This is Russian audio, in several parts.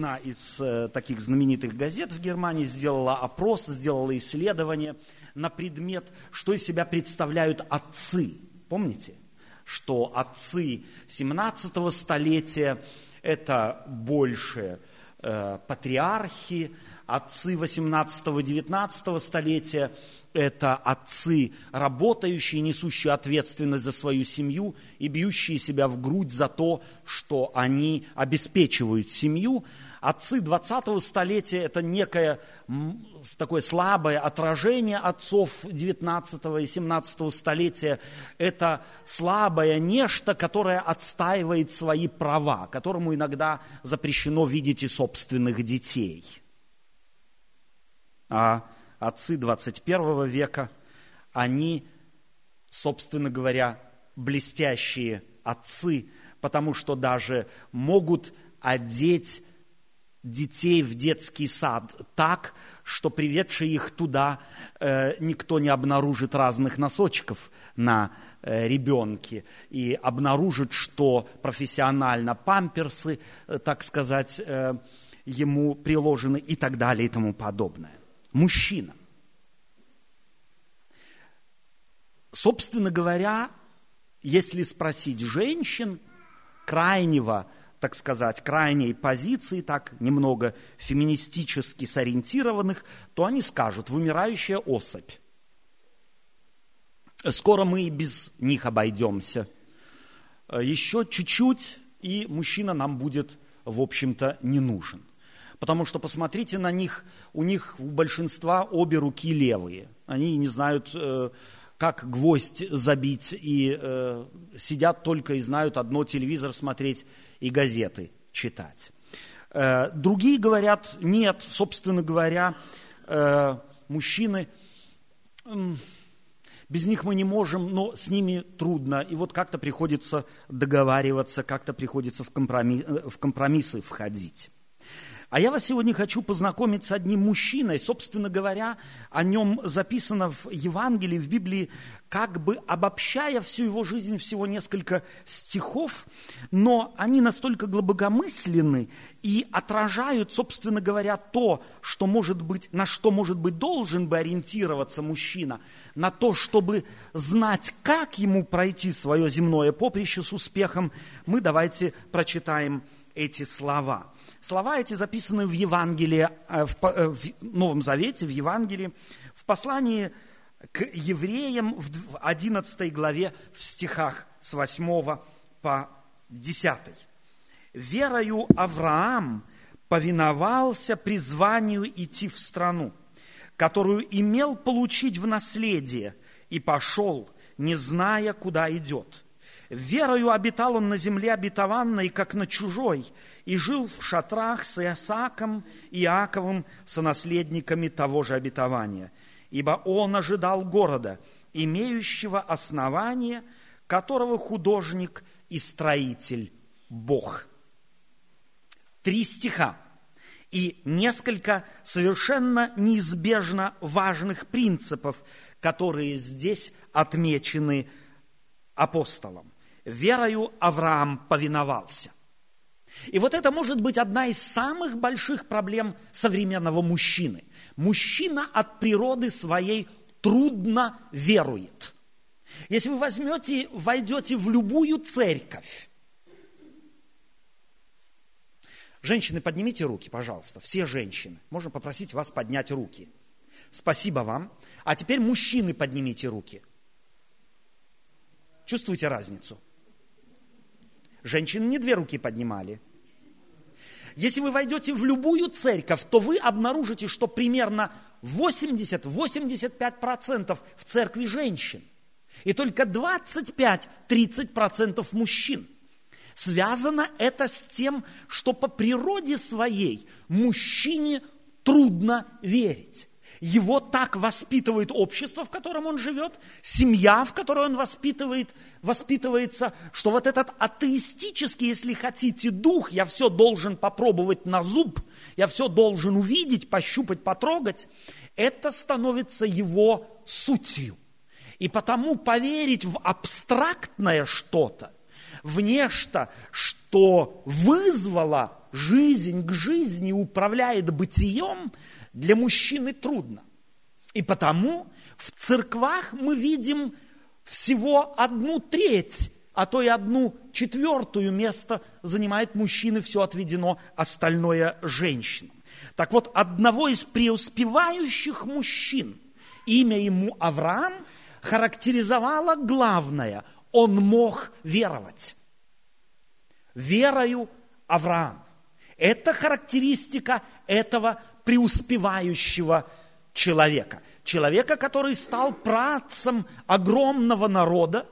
одна из э, таких знаменитых газет в Германии сделала опрос, сделала исследование на предмет, что из себя представляют отцы. Помните, что отцы 17 столетия – это больше э, патриархи, отцы 18-19 столетия – это отцы, работающие, несущие ответственность за свою семью и бьющие себя в грудь за то, что они обеспечивают семью. Отцы 20-го столетия – это некое такое слабое отражение отцов 19 и 17 столетия. Это слабое нечто, которое отстаивает свои права, которому иногда запрещено видеть и собственных детей – а отцы 21 века, они, собственно говоря, блестящие отцы, потому что даже могут одеть детей в детский сад так, что приведший их туда э, никто не обнаружит разных носочков на э, ребенке и обнаружит, что профессионально памперсы, э, так сказать, ему приложены и так далее и тому подобное мужчина. Собственно говоря, если спросить женщин крайнего, так сказать, крайней позиции, так немного феминистически сориентированных, то они скажут, вымирающая особь. Скоро мы и без них обойдемся. Еще чуть-чуть, и мужчина нам будет, в общем-то, не нужен. Потому что посмотрите на них, у них у большинства обе руки левые. Они не знают, э, как гвоздь забить, и э, сидят только и знают одно телевизор смотреть и газеты читать. Э, другие говорят, нет, собственно говоря, мужчины, без них мы не можем, но с ними трудно. И вот как-то приходится договариваться, как-то приходится в, компромисс, в компромиссы входить. А я вас сегодня хочу познакомить с одним мужчиной. Собственно говоря, о нем записано в Евангелии, в Библии, как бы обобщая всю его жизнь, всего несколько стихов, но они настолько глубокомысленны и отражают, собственно говоря, то, что может быть, на что, может быть, должен бы ориентироваться мужчина, на то, чтобы знать, как ему пройти свое земное поприще с успехом, мы давайте прочитаем эти слова – Слова эти записаны в Евангелии, э, э, в Новом Завете, в Евангелии, в послании к евреям в 11 главе в стихах с 8 по 10. «Верою Авраам повиновался призванию идти в страну, которую имел получить в наследие, и пошел, не зная, куда идет. Верою обитал он на земле обетованной, как на чужой, и жил в шатрах с Иосаком и Иаковым, сонаследниками того же обетования. Ибо он ожидал города, имеющего основание, которого художник и строитель Бог. Три стиха и несколько совершенно неизбежно важных принципов, которые здесь отмечены апостолом. Верою Авраам повиновался. И вот это может быть одна из самых больших проблем современного мужчины. Мужчина от природы своей трудно верует. Если вы возьмете, войдете в любую церковь, Женщины, поднимите руки, пожалуйста, все женщины. Можно попросить вас поднять руки. Спасибо вам. А теперь мужчины, поднимите руки. Чувствуете разницу? Женщины не две руки поднимали. Если вы войдете в любую церковь, то вы обнаружите, что примерно 80-85% в церкви женщин. И только 25-30% мужчин. Связано это с тем, что по природе своей мужчине трудно верить. Его так воспитывает общество, в котором он живет, семья, в которой он воспитывает, воспитывается, что вот этот атеистический, если хотите, дух, я все должен попробовать на зуб, я все должен увидеть, пощупать, потрогать, это становится его сутью. И потому поверить в абстрактное что-то, в нечто, что вызвало жизнь к жизни управляет бытием, для мужчины трудно. И потому в церквах мы видим всего одну треть, а то и одну четвертую место занимает мужчины, все отведено, остальное женщинам. Так вот, одного из преуспевающих мужчин, имя ему Авраам, характеризовало главное – он мог веровать. Верою Авраам. Это характеристика этого преуспевающего человека. Человека, который стал працем огромного народа,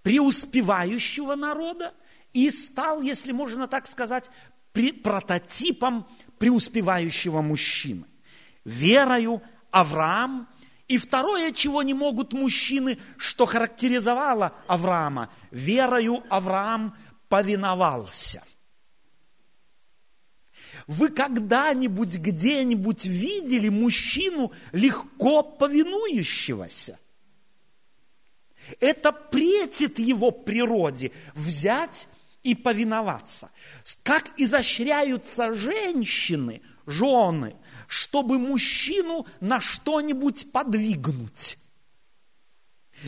преуспевающего народа, и стал, если можно так сказать, прототипом преуспевающего мужчины. Верою Авраам и второе, чего не могут мужчины, что характеризовало Авраама, верою Авраам повиновался. Вы когда-нибудь где-нибудь видели мужчину легко повинующегося? Это претит его природе взять и повиноваться. Как изощряются женщины, жены, чтобы мужчину на что-нибудь подвигнуть.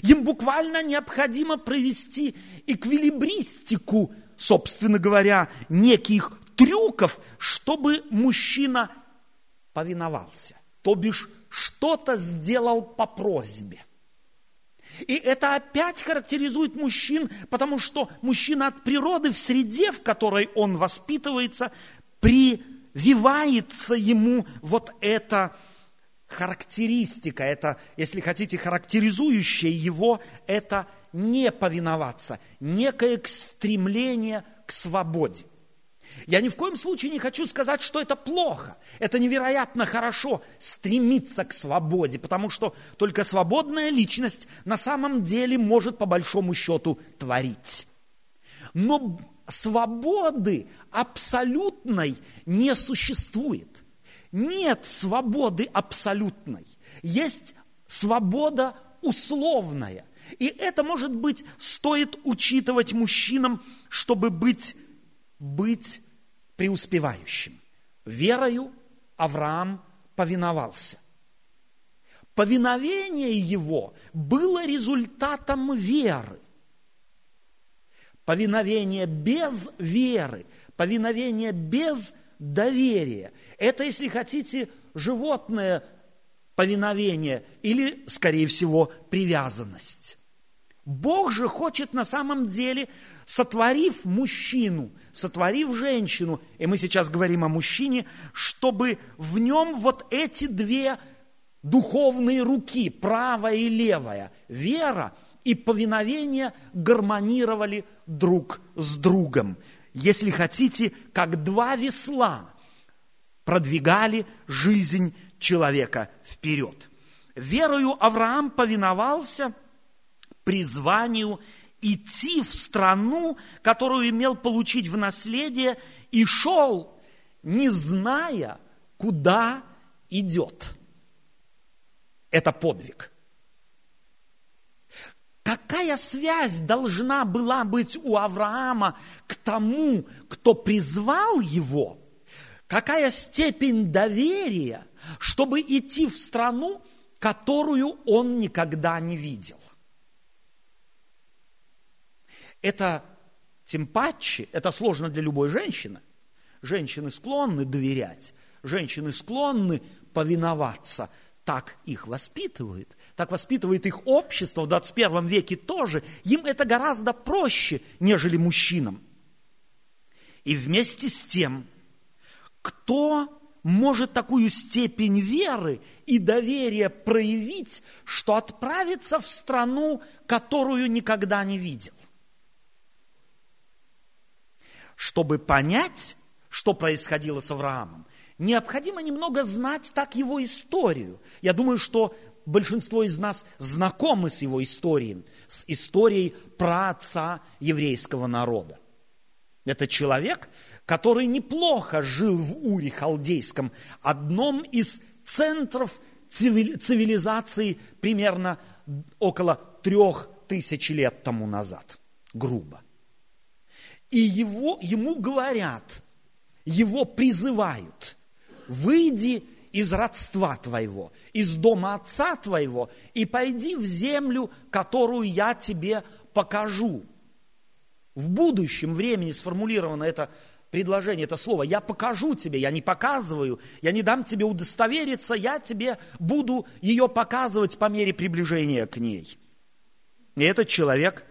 Им буквально необходимо провести эквилибристику, собственно говоря, неких трюков, чтобы мужчина повиновался, то бишь что-то сделал по просьбе. И это опять характеризует мужчин, потому что мужчина от природы в среде, в которой он воспитывается, прививается ему вот эта характеристика, это, если хотите, характеризующее его, это не повиноваться, некое стремление к свободе. Я ни в коем случае не хочу сказать, что это плохо. Это невероятно хорошо стремиться к свободе, потому что только свободная личность на самом деле может по большому счету творить. Но свободы абсолютной не существует. Нет свободы абсолютной. Есть свобода условная. И это, может быть, стоит учитывать мужчинам, чтобы быть быть преуспевающим. Верою Авраам повиновался. Повиновение его было результатом веры. Повиновение без веры, повиновение без доверия. Это, если хотите, животное повиновение или, скорее всего, привязанность. Бог же хочет на самом деле, сотворив мужчину, сотворив женщину, и мы сейчас говорим о мужчине, чтобы в нем вот эти две духовные руки, правая и левая, вера и повиновение гармонировали друг с другом. Если хотите, как два весла продвигали жизнь человека вперед. Верою Авраам повиновался – призванию идти в страну, которую имел получить в наследие, и шел, не зная, куда идет. Это подвиг. Какая связь должна была быть у Авраама к тому, кто призвал его? Какая степень доверия, чтобы идти в страну, которую он никогда не видел? Это тем паче, это сложно для любой женщины. Женщины склонны доверять, женщины склонны повиноваться. Так их воспитывают, так воспитывает их общество в 21 веке тоже. Им это гораздо проще, нежели мужчинам. И вместе с тем, кто может такую степень веры и доверия проявить, что отправиться в страну, которую никогда не видел? Чтобы понять, что происходило с Авраамом, необходимо немного знать так его историю. Я думаю, что большинство из нас знакомы с его историей, с историей праотца еврейского народа. Это человек, который неплохо жил в Уре Халдейском, одном из центров цивилизации примерно около трех тысяч лет тому назад, грубо. И его, ему говорят, его призывают, выйди из родства твоего, из дома отца твоего, и пойди в землю, которую я тебе покажу. В будущем времени сформулировано это предложение, это слово. Я покажу тебе, я не показываю, я не дам тебе удостовериться, я тебе буду ее показывать по мере приближения к ней. И этот человек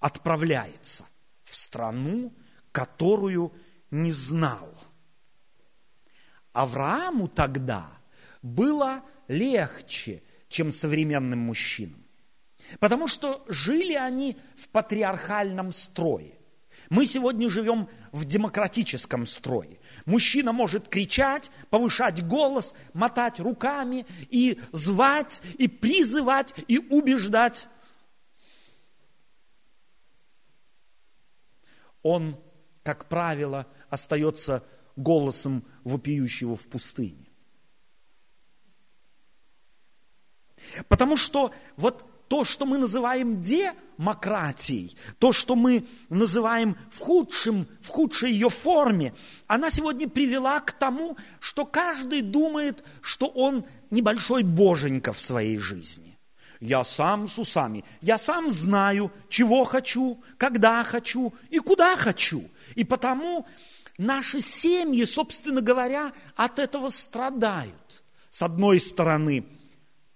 отправляется в страну, которую не знал. Аврааму тогда было легче, чем современным мужчинам. Потому что жили они в патриархальном строе. Мы сегодня живем в демократическом строе. Мужчина может кричать, повышать голос, мотать руками и звать, и призывать, и убеждать. Он, как правило, остается голосом вопиющего в пустыне. Потому что вот то, что мы называем демократией, то, что мы называем в, худшем, в худшей ее форме, она сегодня привела к тому, что каждый думает, что он небольшой боженька в своей жизни. Я сам с усами, я сам знаю, чего хочу, когда хочу и куда хочу. И потому наши семьи, собственно говоря, от этого страдают. С одной стороны,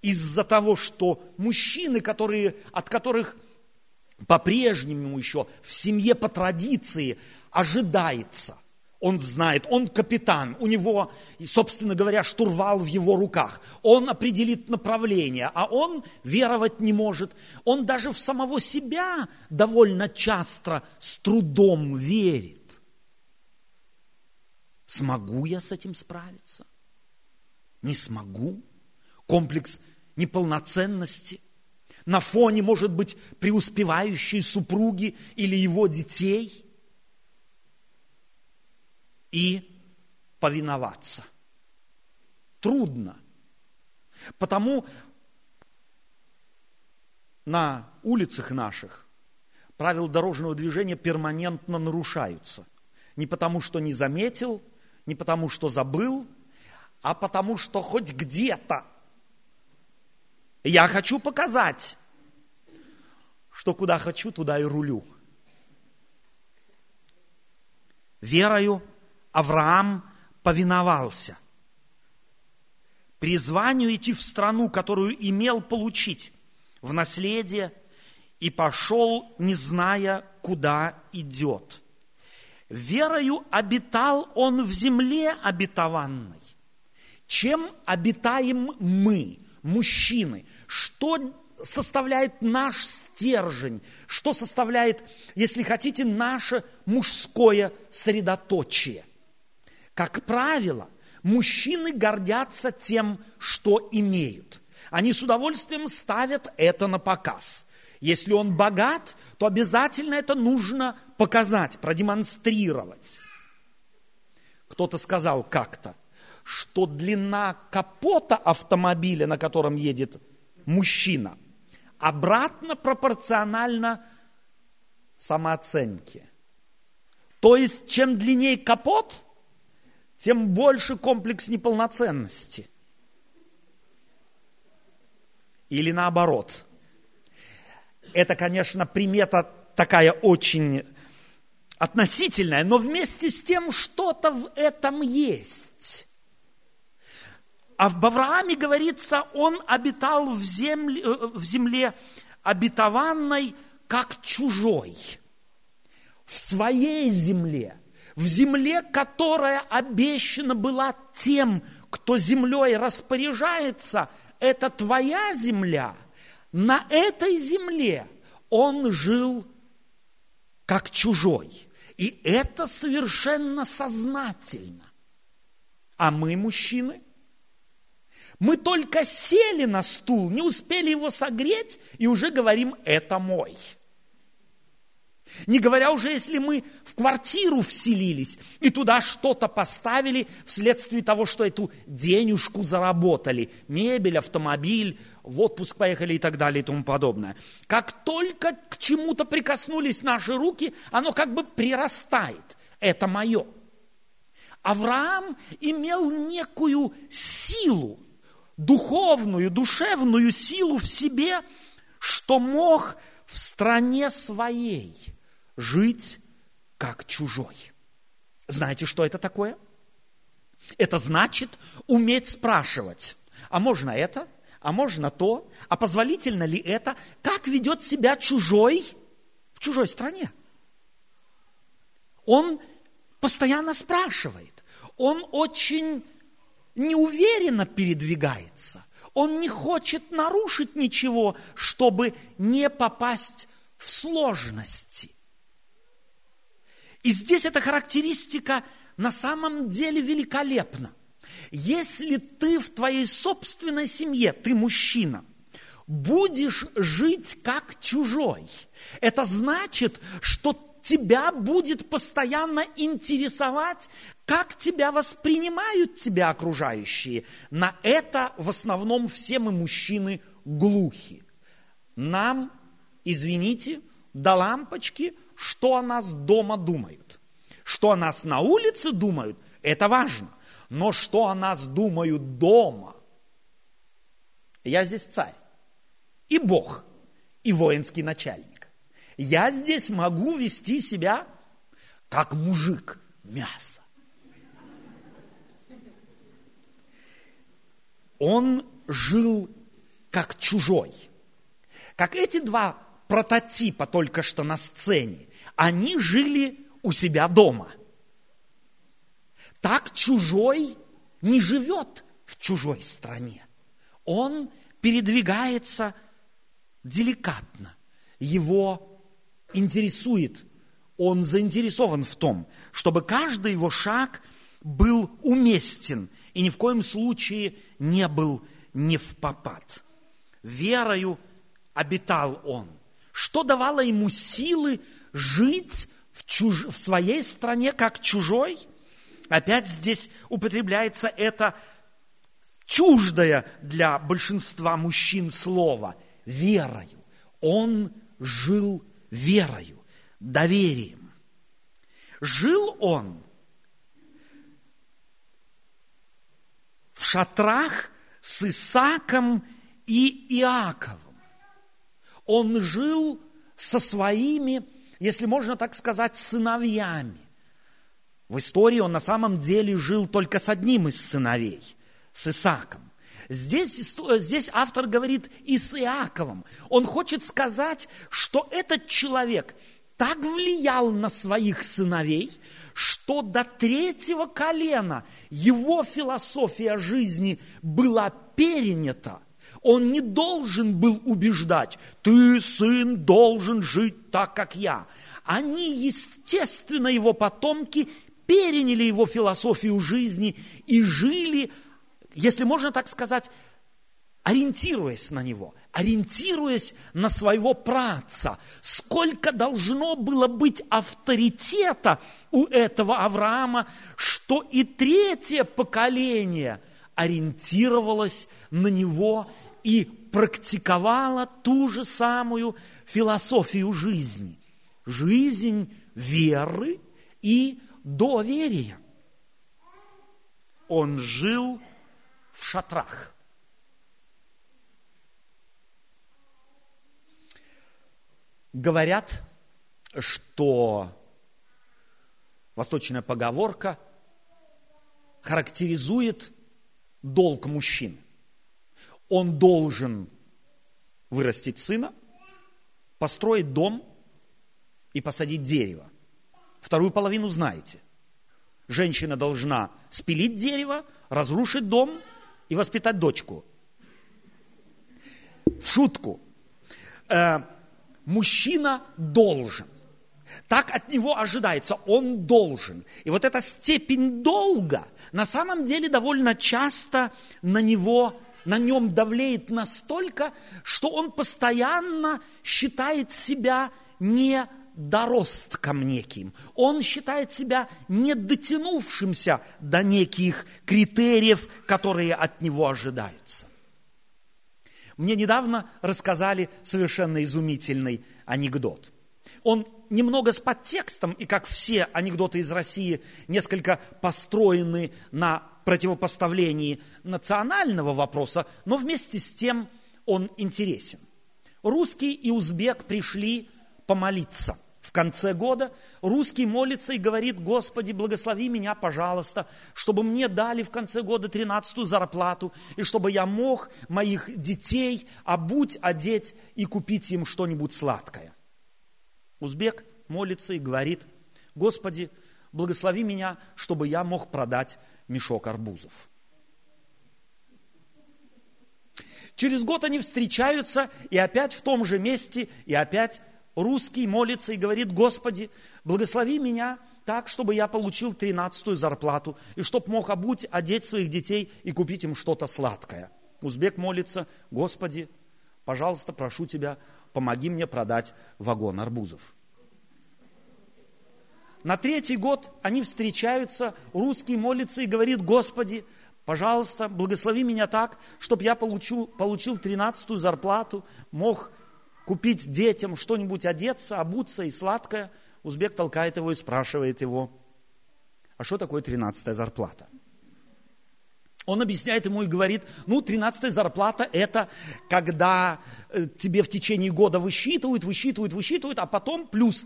из-за того, что мужчины, которые, от которых по-прежнему еще в семье по традиции ожидается, он знает, он капитан, у него, собственно говоря, штурвал в его руках. Он определит направление, а он веровать не может. Он даже в самого себя довольно часто с трудом верит. Смогу я с этим справиться? Не смогу. Комплекс неполноценности, на фоне, может быть, преуспевающей супруги или его детей, и повиноваться. Трудно. Потому на улицах наших правила дорожного движения перманентно нарушаются. Не потому, что не заметил, не потому, что забыл, а потому, что хоть где-то я хочу показать, что куда хочу, туда и рулю. Верою Авраам повиновался. Призванию идти в страну, которую имел получить в наследие, и пошел, не зная, куда идет. Верою обитал он в земле обетованной. Чем обитаем мы, мужчины? что составляет наш стержень, что составляет, если хотите, наше мужское средоточие. Как правило, мужчины гордятся тем, что имеют. Они с удовольствием ставят это на показ. Если он богат, то обязательно это нужно показать, продемонстрировать. Кто-то сказал как-то, что длина капота автомобиля, на котором едет мужчина. Обратно пропорционально самооценке. То есть, чем длиннее капот, тем больше комплекс неполноценности. Или наоборот. Это, конечно, примета такая очень относительная, но вместе с тем что-то в этом есть. А в Аврааме говорится, он обитал в земле, э, в земле обетованной, как чужой. В своей земле, в земле, которая обещана была тем, кто землей распоряжается, это твоя земля. На этой земле он жил как чужой. И это совершенно сознательно. А мы, мужчины, мы только сели на стул, не успели его согреть, и уже говорим, это мой. Не говоря уже, если мы в квартиру вселились и туда что-то поставили вследствие того, что эту денежку заработали, мебель, автомобиль, в отпуск поехали и так далее и тому подобное. Как только к чему-то прикоснулись наши руки, оно как бы прирастает. Это мое. Авраам имел некую силу, духовную, душевную силу в себе, что мог в стране своей жить как чужой. Знаете, что это такое? Это значит уметь спрашивать, а можно это, а можно то, а позволительно ли это, как ведет себя чужой в чужой стране. Он постоянно спрашивает, он очень неуверенно передвигается, он не хочет нарушить ничего, чтобы не попасть в сложности. И здесь эта характеристика на самом деле великолепна. Если ты в твоей собственной семье, ты мужчина, будешь жить как чужой, это значит, что тебя будет постоянно интересовать, как тебя воспринимают тебя окружающие. На это в основном все мы мужчины глухи. Нам, извините, до лампочки, что о нас дома думают. Что о нас на улице думают, это важно. Но что о нас думают дома? Я здесь царь, и Бог, и воинский начальник. Я здесь могу вести себя как мужик мясо. Он жил как чужой. Как эти два прототипа только что на сцене, они жили у себя дома. Так чужой не живет в чужой стране. Он передвигается деликатно. Его интересует, он заинтересован в том, чтобы каждый его шаг был уместен и ни в коем случае не был не в попад. Верою обитал он. Что давало ему силы жить в, чуж... в своей стране как чужой? Опять здесь употребляется это чуждое для большинства мужчин слово – верою. Он жил верою, доверием. Жил он в шатрах с Исаком и Иаковом. Он жил со своими, если можно так сказать, сыновьями. В истории он на самом деле жил только с одним из сыновей, с Исаком. Здесь, здесь автор говорит и с Иаковом. Он хочет сказать, что этот человек так влиял на своих сыновей, что до третьего колена его философия жизни была перенята. Он не должен был убеждать, ты, сын, должен жить так, как я. Они, естественно, его потомки переняли его философию жизни и жили, если можно так сказать, ориентируясь на него, ориентируясь на своего праца. Сколько должно было быть авторитета у этого Авраама, что и третье поколение ориентировалось на него и практиковало ту же самую философию жизни. Жизнь веры и доверия. Он жил в шатрах. Говорят, что восточная поговорка характеризует долг мужчин. Он должен вырастить сына, построить дом и посадить дерево. Вторую половину знаете. Женщина должна спилить дерево, разрушить дом и воспитать дочку. В шутку. Э, мужчина должен. Так от него ожидается, он должен. И вот эта степень долга на самом деле довольно часто на него, на нем давлеет настолько, что он постоянно считает себя не доростком неким. Он считает себя не дотянувшимся до неких критериев, которые от него ожидаются. Мне недавно рассказали совершенно изумительный анекдот. он немного с подтекстом, и как все анекдоты из России, несколько построены на противопоставлении национального вопроса, но вместе с тем он интересен. Русский и узбек пришли помолиться – в конце года русский молится и говорит, Господи, благослови меня, пожалуйста, чтобы мне дали в конце года тринадцатую зарплату, и чтобы я мог моих детей обуть, одеть и купить им что-нибудь сладкое. Узбек молится и говорит, Господи, благослови меня, чтобы я мог продать мешок арбузов. Через год они встречаются, и опять в том же месте, и опять русский молится и говорит, Господи, благослови меня так, чтобы я получил тринадцатую зарплату, и чтобы мог обуть, одеть своих детей и купить им что-то сладкое. Узбек молится, Господи, пожалуйста, прошу Тебя, помоги мне продать вагон арбузов. На третий год они встречаются, русский молится и говорит, Господи, пожалуйста, благослови меня так, чтобы я получил, получил 13 зарплату, мог купить детям что-нибудь одеться, обуться и сладкое, узбек толкает его и спрашивает его, а что такое тринадцатая зарплата? Он объясняет ему и говорит, ну, тринадцатая зарплата – это когда э, тебе в течение года высчитывают, высчитывают, высчитывают, а потом плюс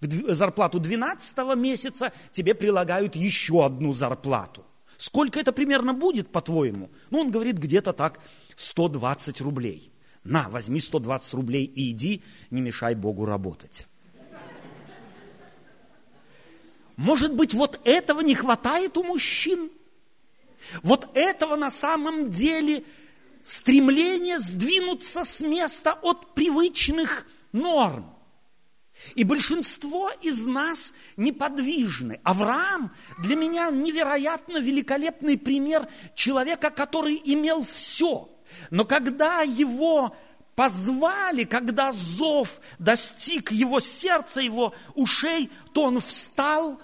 зарплату 12 месяца тебе прилагают еще одну зарплату. Сколько это примерно будет, по-твоему? Ну, он говорит, где-то так 120 рублей. На, возьми 120 рублей и иди, не мешай Богу работать. Может быть, вот этого не хватает у мужчин? Вот этого на самом деле стремление сдвинуться с места от привычных норм. И большинство из нас неподвижны. Авраам для меня невероятно великолепный пример человека, который имел все – но когда его позвали, когда зов достиг его сердца, его ушей, то он встал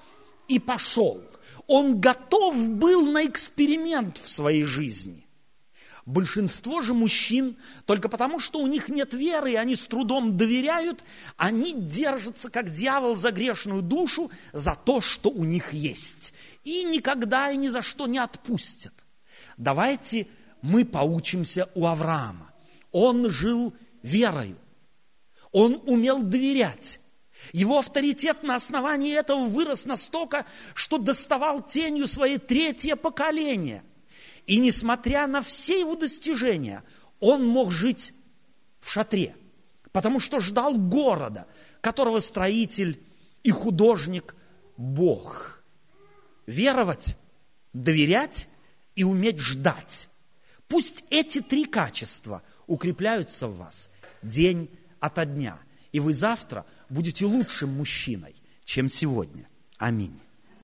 и пошел. Он готов был на эксперимент в своей жизни. Большинство же мужчин, только потому, что у них нет веры, и они с трудом доверяют, они держатся, как дьявол, за грешную душу, за то, что у них есть. И никогда и ни за что не отпустят. Давайте мы поучимся у Авраама. Он жил верою. Он умел доверять. Его авторитет на основании этого вырос настолько, что доставал тенью своей третье поколение. И несмотря на все его достижения, он мог жить в шатре, потому что ждал города, которого строитель и художник – Бог. Веровать, доверять и уметь ждать. Пусть эти три качества укрепляются в вас день ото дня, и вы завтра будете лучшим мужчиной, чем сегодня. Аминь.